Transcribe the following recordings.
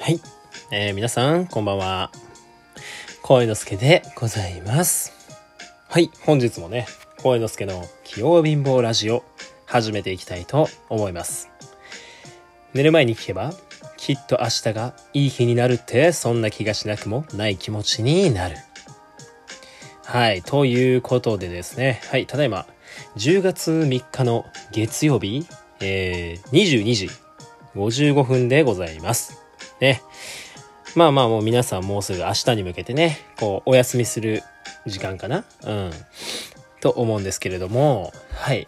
はい。えー、皆さん、こんばんは。声之助でございます。はい。本日もね、声之助の器用貧乏ラジオ、始めていきたいと思います。寝る前に聞けば、きっと明日がいい日になるって、そんな気がしなくもない気持ちになる。はい。ということでですね。はい。ただいま、10月3日の月曜日、えー、22時55分でございます。ね。まあまあもう皆さんもうすぐ明日に向けてね、こう、お休みする時間かな？うん。と思うんですけれども、はい。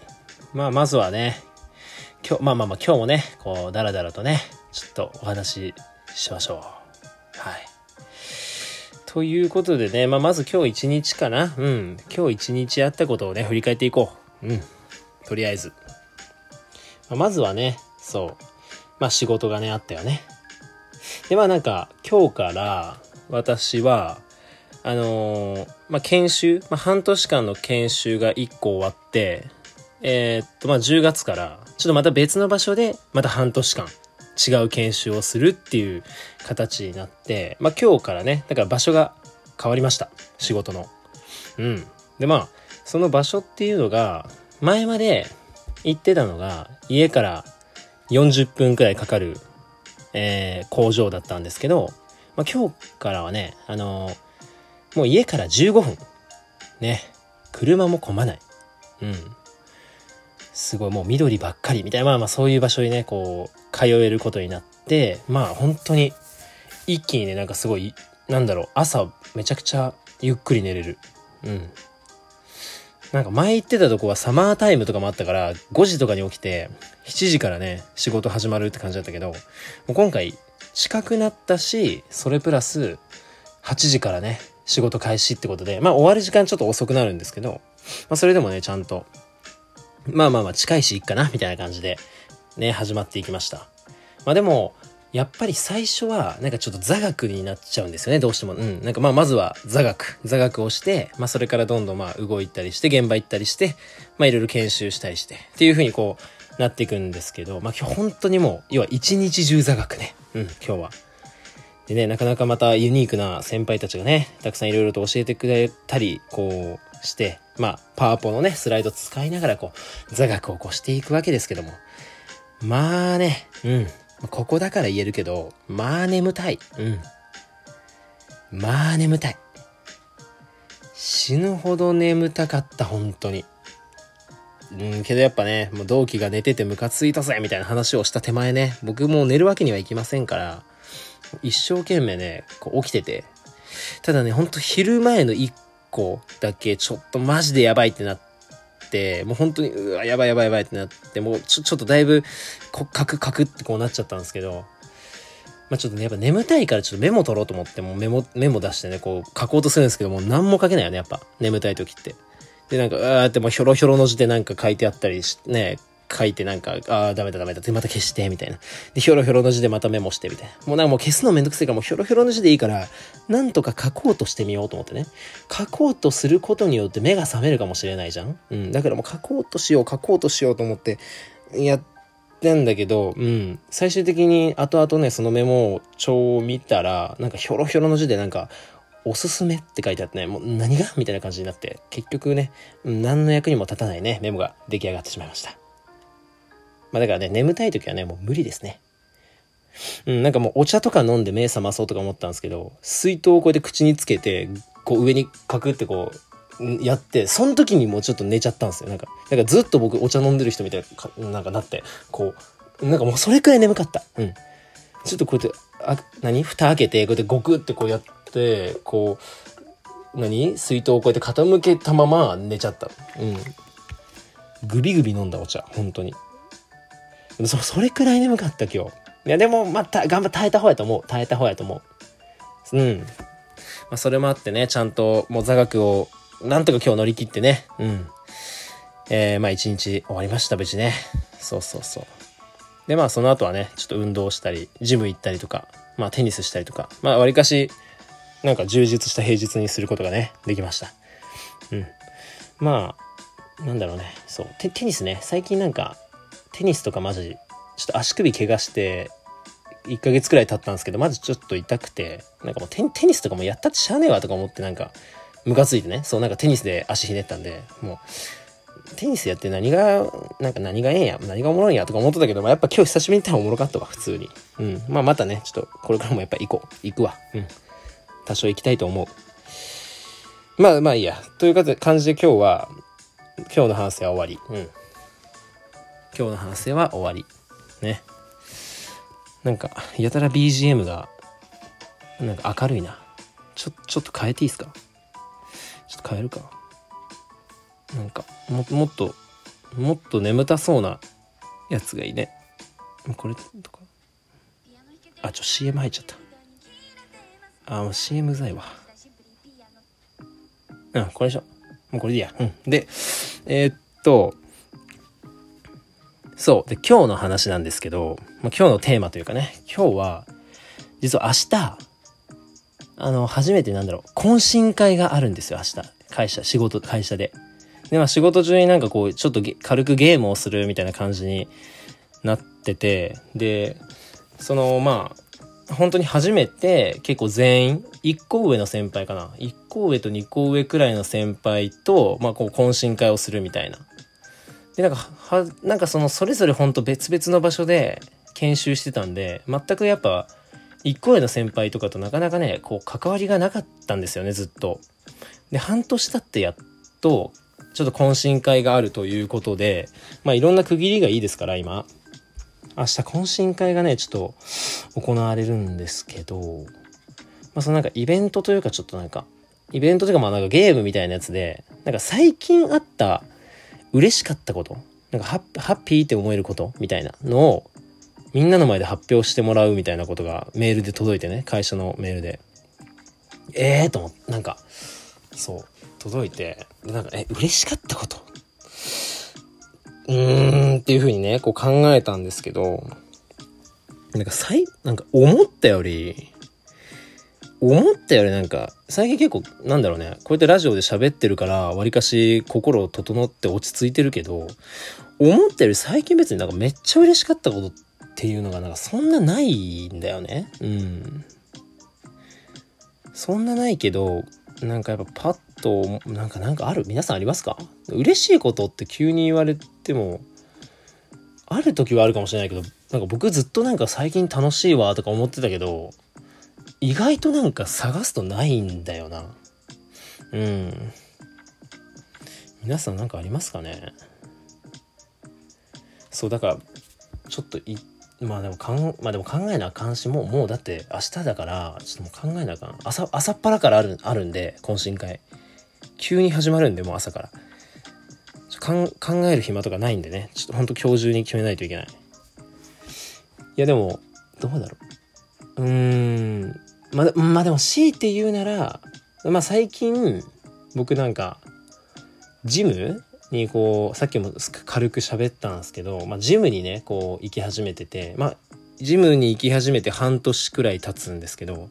まあまずはね、今日、まあまあまあ今日もね、こう、だらだらとね、ちょっとお話ししましょう。はい。ということでね、まあまず今日一日かな？うん。今日一日あったことをね、振り返っていこう。うん。とりあえず。まあまずはね、そう。まあ仕事がね、あったよね。で、まあなんか、今日から私は、あのーまあ研修、まあ半年間の研修が1個終わって、えーっと、まあ10月から、ちょっとまた別の場所で、また半年間、違う研修をするっていう形になって、まあ今日からね、だから場所が変わりました。仕事の。うん。で、まあ、その場所っていうのが、前まで行ってたのが、家から40分くらいかかる、えー工場だったんですけど、まあ、今日からはね、あのーもう家から15分。ね。車も混まない。うん。すごいもう緑ばっかりみたいな、まあまあそういう場所にね、こう、通えることになって、まあ本当に、一気にね、なんかすごい、なんだろう、朝めちゃくちゃゆっくり寝れる。うん。なんか前行ってたとこはサマータイムとかもあったから、5時とかに起きて、7時からね、仕事始まるって感じだったけど、もう今回近くなったし、それプラス8時からね、仕事開始ってことで、まあ終わる時間ちょっと遅くなるんですけど、まあそれでもね、ちゃんと、まあまあまあ近いしいっかな、みたいな感じで、ね、始まっていきました。まあでも、やっぱり最初は、なんかちょっと座学になっちゃうんですよね、どうしても。うん。なんかまあまずは座学。座学をして、まあそれからどんどんまあ動いたりして、現場行ったりして、まあいろいろ研修したりして、っていう風にこう、なっていくんですけど、まあ今日本当にもう、要は一日中座学ね。うん、今日は。でね、なかなかまたユニークな先輩たちがね、たくさんいろいろと教えてくれたり、こうして、まあ、パワポのね、スライド使いながら、こう、座学をこうしていくわけですけども。まあね、うん。ここだから言えるけど、まあ眠たい。うん。まあ眠たい。死ぬほど眠たかった、本当に。うん、けどやっぱね、もう同期が寝ててムカついたぜみたいな話をした手前ね、僕もう寝るわけにはいきませんから、一生懸命ね、こう起きてて。ただね、ほんと昼前の一個だけちょっとマジでやばいってなって、もう本当に、うわ、やばいやばいやばいってなって、もうちょ、ちょっとだいぶ、こカクカクってこうなっちゃったんですけど、まあちょっとね、やっぱ眠たいからちょっとメモ取ろうと思って、もうメモ、メモ出してね、こう書こうとするんですけどもう、何も書けないよね、やっぱ。眠たい時って。で、なんか、うわーってもうひょろひょろの字でなんか書いてあったりし、ね、書いてなんか、ああ、ダメだダメだってまた消して、みたいな。で、ひょろひょろの字でまたメモして、みたいな。もうなんかもう消すのめんどくせえから、もうひょろひょろの字でいいから、なんとか書こうとしてみようと思ってね。書こうとすることによって目が覚めるかもしれないじゃんうん。だからもう書こうとしよう、書こうとしようと思って、やってんだけど、うん。最終的に後々ね、そのメモ帳を見たら、なんかひょろひょろの字でなんか、おすすめって書いてあってね、もう何が？みたいな感じになって、結局ね、何の役にも立たないね、メモが出来上がってしまいました。まあだからね、眠たい時はね、もう無理ですね。うん、なんかもうお茶とか飲んで目覚まそうとか思ったんですけど、水筒をこうやって口につけて、こう上にカクってこう、やって、その時にもうちょっと寝ちゃったんですよ。なんか、なんかずっと僕お茶飲んでる人みたいな、なんかなって、こう、なんかもうそれくらい眠かった。うん。ちょっとこうやって、あ、何？蓋開けて、こうやってゴクってこうやって、こう、何？水筒をこうやって傾けたまま寝ちゃった。うん。グビグビ飲んだお茶、本当に。そ、それくらい眠かった今日。いや、でも、また、頑張って耐えた方やと思う。耐えた方やと思う。うん。まあ、それもあってね、ちゃんと、もう座学を、なんとか今日乗り切ってね。うん。えー、まあ一日終わりました、無事ね。そうそうそう。で、まあその後はね、ちょっと運動したり、ジム行ったりとか、まあテニスしたりとか、まあわりかし、なんか充実した平日にすることがね、できました。うん。まあ、なんだろうね。そう。テニスね、最近なんか、テニスとかマジ、ちょっと足首怪我して、1ヶ月くらい経ったんですけど、まずちょっと痛くて、なんかもうテニスとかもやったってしゃあねえわとか思ってなんか、ムカついてね、そうなんかテニスで足ひねったんで、もう、テニスやって何が、なんか何がええんや、何がおもろいんやとか思ってたけど、まあ、やっぱ今日久しぶりに行ったらおもろかったわ、普通に。うん。まあまたね、ちょっとこれからもやっぱ行こう。行くわ。うん。多少行きたいと思う。まあまあいいや。という感じで今日は、今日の反省は終わり。うん。今日の反省は終わり。ね。なんか、やたら BGM が、なんか明るいな。ちょ、ちょっと変えていいですか？ちょっと変えるか。なんか、も、もっと、もっと眠たそうなやつがいいね。これとか。あ、ちょ、CM 入っちゃった。あ、もう CM うざいわ。うん、これでしょ。もうこれでいいや。うん。で、えー、っと、そう。で、今日の話なんですけど、ま、今日のテーマというかね、今日は、実は明日、あの、初めてなんだろう、懇親会があるんですよ、明日。会社、仕事、会社で。で、まあ仕事中になんかこう、ちょっと軽くゲームをするみたいな感じになってて、で、その、まあ、本当に初めて結構全員、1個上の先輩かな。1個上と2個上くらいの先輩と、まあこう懇親会をするみたいな。で、なんか、は、なんかその、それぞれほんと別々の場所で研修してたんで、全くやっぱ、一個上の先輩とかとなかなかね、こう、関わりがなかったんですよね、ずっと。で、半年経ってやっと、ちょっと懇親会があるということで、まあいろんな区切りがいいですから、今。明日懇親会がね、ちょっと行われるんですけど、まあそのなんかイベントというかちょっとなんか、イベントというかまあなんかゲームみたいなやつで、なんか最近あった嬉しかったこと、なんかハッハッピーって思えること？みたいなのをみんなの前で発表してもらうみたいなことがメールで届いてね、会社のメールで。ええー、と思って、なんか、そう、届いて、で、なんか、え、嬉しかったこと？うーんっていう風にね、こう考えたんですけど、なんか最、なんか思ったより、思ったよりなんか、最近結構、なんだろうね、こうやってラジオで喋ってるから、わりかし心を整って落ち着いてるけど、思ったより最近別になんかめっちゃ嬉しかったことっていうのがなんかそんなないんだよね。うん。そんなないけど、なんかやっぱパッと、なんかなんかある？皆さんありますか？嬉しいことって急に言われても、ある時はあるかもしれないけど、なんか僕ずっとなんか最近楽しいわとか思ってたけど、意外となんか探すとないんだよな。うん。皆さん何かありますかね？そう、だから、ちょっとい、まあでもかん、まあでも考えなあかんし、もう、もうだって明日だから、ちょっともう考えなあかん。朝、朝っぱらからある、あるんで、懇親会。急に始まるんで、もう朝から。考える暇とかないんでね。ちょっとほんと今日中に決めないといけない。いやでも、どうだろう。うーん。まあ、まあでも強いて言うなら、まあ最近、僕なんか、ジムにこう、さっきも軽く喋ったんですけど、まあジムにね、こう行き始めてて、まあジムに行き始めて半年くらい経つんですけど、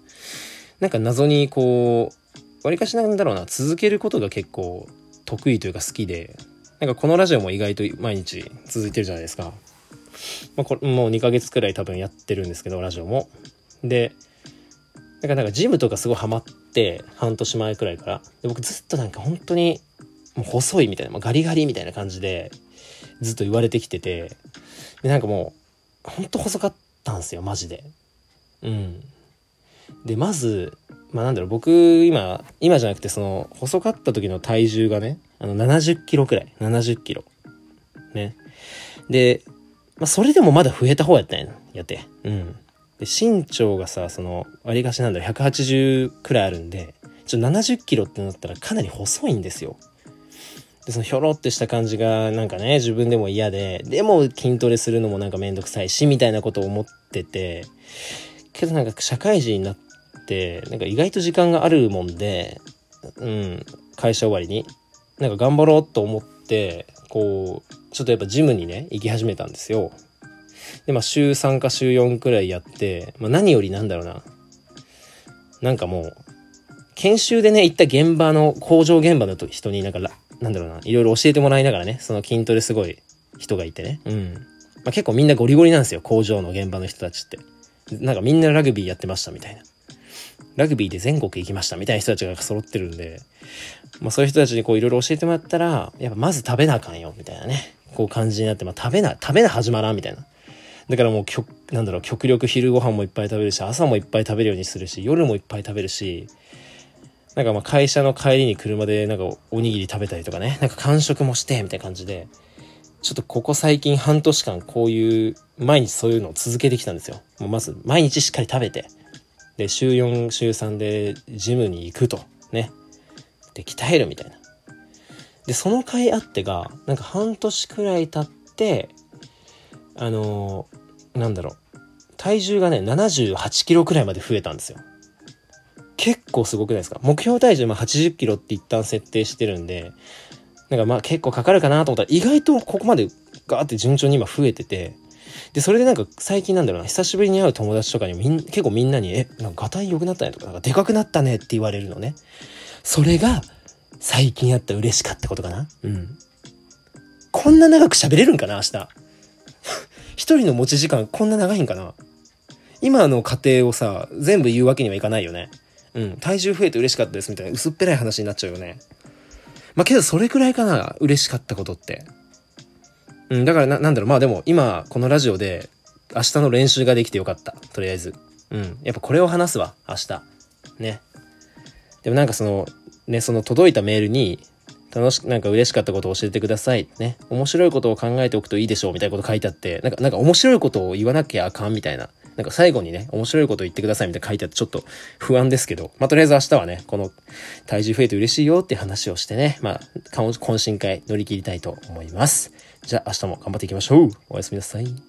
なんか謎にこう、わりかしなんだろうな、続けることが結構得意というか好きで、なんかこのラジオも意外と毎日続いてるじゃないですか。まあ、これもう2ヶ月くらい多分やってるんですけど、ラジオも。で、だからなんかジムとかすごいハマって、半年前くらいから。で僕ずっとなんか本当に、もう細いみたいな、まあ、ガリガリみたいな感じで、ずっと言われてきてて、で、なんかもう、ほんと細かったんですよ、マジで。うん。で、まず、まあなんだろう、僕、今、今じゃなくて、その、細かった時の体重がね、あの、70キロくらい。70キロ。ね。で、まあそれでもまだ増えた方やったんややって。うん。で、身長がさ、その、割りかしなんだろ、180くらいあるんで、ちょ70キロってなったらかなり細いんですよ。で、そのひょろってした感じがなんかね、自分でも嫌で、でも筋トレするのもなんかめんどくさいし、みたいなことを思ってて、けどなんか社会人になって、なんか意外と時間があるもんで、うん、会社終わりに、なんか頑張ろうと思って、こう、ちょっとやっぱジムにね、行き始めたんですよ。で、まあ、週3か週4くらいやって、まあ、何よりなんだろうな。なんかもう、研修でね、行った現場の、工場現場の人になんか、なんだろうな、いろいろ教えてもらいながらね、その筋トレすごい人がいてね。うん。まあ、結構みんなゴリゴリなんですよ、工場の現場の人たちって。なんかみんなラグビーやってましたみたいな。ラグビーで全国行きましたみたいな人たちが揃ってるんで、まあそういう人たちにこういろいろ教えてもらったら、やっぱまず食べなあかんよ、みたいなね。こう感じになって、まあ食べな、食べな始まらん、みたいな。だからもう極、なんだろう、極力昼ご飯もいっぱい食べるし、朝もいっぱい食べるようにするし、夜もいっぱい食べるし、なんかまあ会社の帰りに車でなんかおにぎり食べたりとかね、なんか間食もして、みたいな感じで、ちょっとここ最近半年間こういう、毎日そういうのを続けてきたんですよ。もうまず毎日しっかり食べて、で、週4、週3でジムに行くと、ね。で、鍛えるみたいな。で、その回あってが、なんか半年くらい経って、あのー、なんだろう。体重がね、78キロくらいまで増えたんですよ。結構すごくないですか？目標体重ま80キロって一旦設定してるんで、なんかまあ結構かかるかなと思ったら意外とここまでガーって順調に今増えてて、で、それでなんか最近なんだろうな、久しぶりに会う友達とかにみん結構みんなに、え、なんかガタイ良くなったねとか、なんかでかくなったねって言われるのね。それが最近あった嬉しかったことかなうん。こんな長く喋れるんかな明日。一人の持ち時間こんな長いんかな？今の家庭をさ、全部言うわけにはいかないよね。うん、体重増えて嬉しかったですみたいな薄っぺらい話になっちゃうよね。まあ、けどそれくらいかな、嬉しかったことって。うん、だからな、なんだろう、まあでも今、このラジオで、明日の練習ができてよかった。とりあえず。うん。やっぱこれを話すわ、明日。ね。でもなんかその、ね、その届いたメールに、楽しく、なんか嬉しかったことを教えてください。ね。面白いことを考えておくといいでしょう、みたいなこと書いてあって、なんか、なんか面白いことを言わなきゃあかん、みたいな。なんか最後にね、面白いこと言ってくださいみたいな書いてあってちょっと不安ですけど、まあ、とりあえず明日はね、この体重増えて嬉しいよって話をしてね、まあ、懇親会乗り切りたいと思います。じゃあ明日も頑張っていきましょう。おやすみなさい。